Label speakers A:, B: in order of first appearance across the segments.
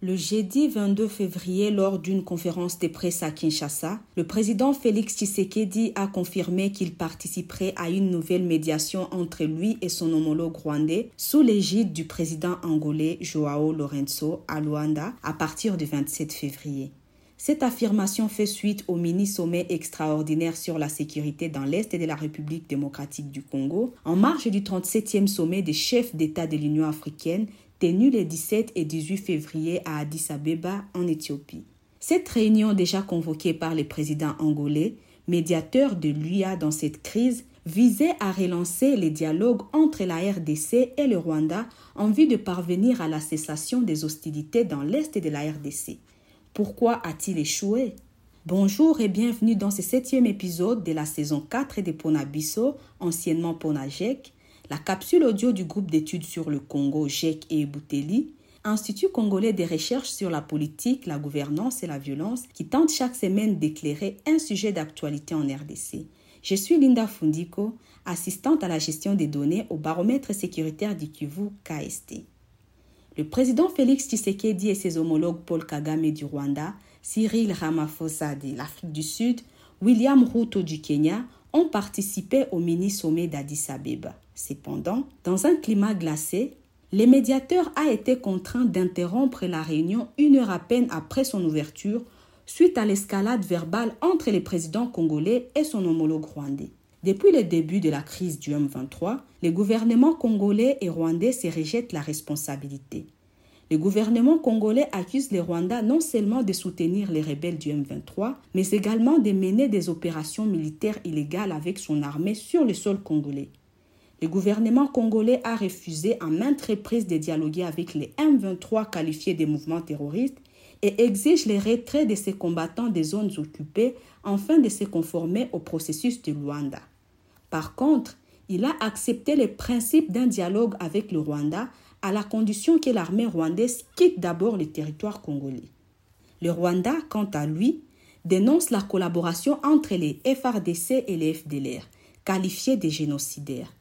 A: Le jeudi 22 février, lors d'une conférence de presse à Kinshasa, le président Félix Tshisekedi a confirmé qu'il participerait à une nouvelle médiation entre lui et son homologue rwandais sous l'égide du président angolais Joao Lorenzo à Luanda à partir du 27 février. Cette affirmation fait suite au mini-sommet extraordinaire sur la sécurité dans l'Est de la République démocratique du Congo, en marge du 37e sommet des chefs d'État de l'Union africaine tenue les 17 et 18 février à Addis Abeba en Éthiopie. Cette réunion déjà convoquée par le président angolais, médiateur de l'UIA dans cette crise, visait à relancer les dialogues entre la RDC et le Rwanda en vue de parvenir à la cessation des hostilités dans l'est de la RDC. Pourquoi a-t-il échoué? Bonjour et bienvenue dans ce septième épisode de la saison 4 de Ponabiso, anciennement Ponajek, la capsule audio du groupe d'études sur le Congo, GEC et Bouteli, Institut congolais de recherche sur la politique, la gouvernance et la violence, qui tente chaque semaine d'éclairer un sujet d'actualité en RDC. Je suis Linda Fundiko, assistante à la gestion des données au baromètre sécuritaire du Kivu KST. Le président Félix Tshisekedi et ses homologues Paul Kagame du Rwanda, Cyril Ramaphosa de l'Afrique du Sud, William Ruto du Kenya ont participé au mini-sommet d'Addis Abeba. Cependant, dans un climat glacé, le médiateur a été contraint d'interrompre la réunion une heure à peine après son ouverture suite à l'escalade verbale entre le président congolais et son homologue rwandais. Depuis le début de la crise du M23, les gouvernements congolais et rwandais se rejettent la responsabilité. Le gouvernement congolais accuse les Rwandais non seulement de soutenir les rebelles du M23, mais également de mener des opérations militaires illégales avec son armée sur le sol congolais. Le gouvernement congolais a refusé à maintes reprises de dialoguer avec les M23 qualifiés de mouvements terroristes et exige le retrait de ces combattants des zones occupées afin de se conformer au processus de Luanda. Par contre, il a accepté le principe d'un dialogue avec le Rwanda à la condition que l'armée rwandaise quitte d'abord le territoire congolais. Le Rwanda, quant à lui, dénonce la collaboration entre les FRDC et les FDLR, qualifiés de génocidaires.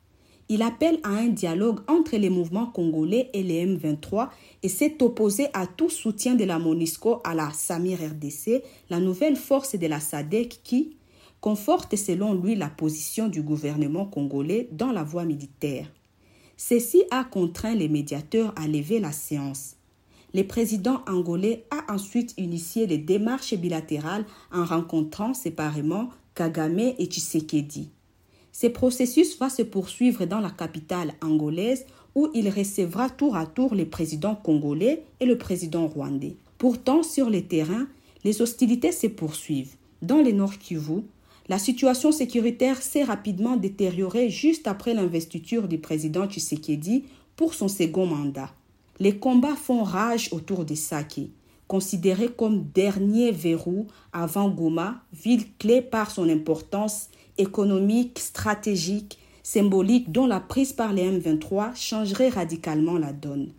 A: Il appelle à un dialogue entre les mouvements congolais et les M23 et s'est opposé à tout soutien de la MONUSCO à la Samir RDC, la nouvelle force de la SADEC qui conforte selon lui la position du gouvernement congolais dans la voie militaire. Ceci a contraint les médiateurs à lever la séance. Le président angolais a ensuite initié les démarches bilatérales en rencontrant séparément Kagame et Tshisekedi. Ce processus va se poursuivre dans la capitale angolaise où il recevra tour à tour le président congolais et le président rwandais. Pourtant, sur le terrain, les hostilités se poursuivent. Dans le Nord Kivu, la situation sécuritaire s'est rapidement détériorée juste après l'investiture du président Tshisekedi pour son second mandat. Les combats font rage autour de Sake, considéré comme dernier verrou avant Goma, ville clé par son importance économique, stratégique, symbolique dont la prise par les M23 changerait radicalement la donne.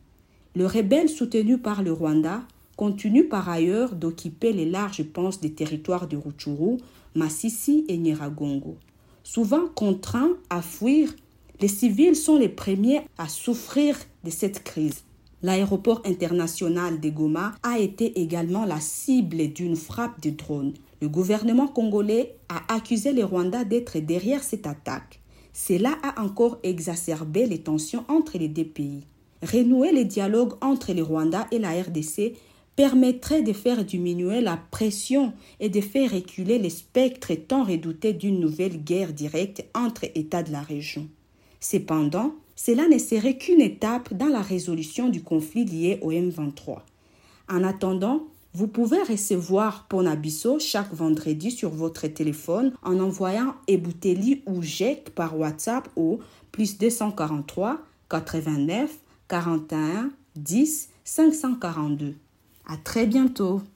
A: Le rebelle soutenu par le Rwanda continue par ailleurs d'occuper les larges penses des territoires de Rutshuru, Massissi et Nyiragongo. Souvent contraints à fuir, les civils sont les premiers à souffrir de cette crise. L'aéroport international de Goma a été également la cible d'une frappe de drones. Le gouvernement congolais a accusé les Rwandais d'être derrière cette attaque. Cela a encore exacerbé les tensions entre les deux pays. Renouer les dialogues entre les Rwandais et la RDC permettrait de faire diminuer la pression et de faire reculer les spectres tant redoutés d'une nouvelle guerre directe entre États de la région. Cependant, cela ne serait qu'une étape dans la résolution du conflit lié au M23. En attendant, vous pouvez recevoir Ponabiso chaque vendredi sur votre téléphone en envoyant Ebouteli ou GEC par WhatsApp au plus 243 89 41 10 542. À très bientôt.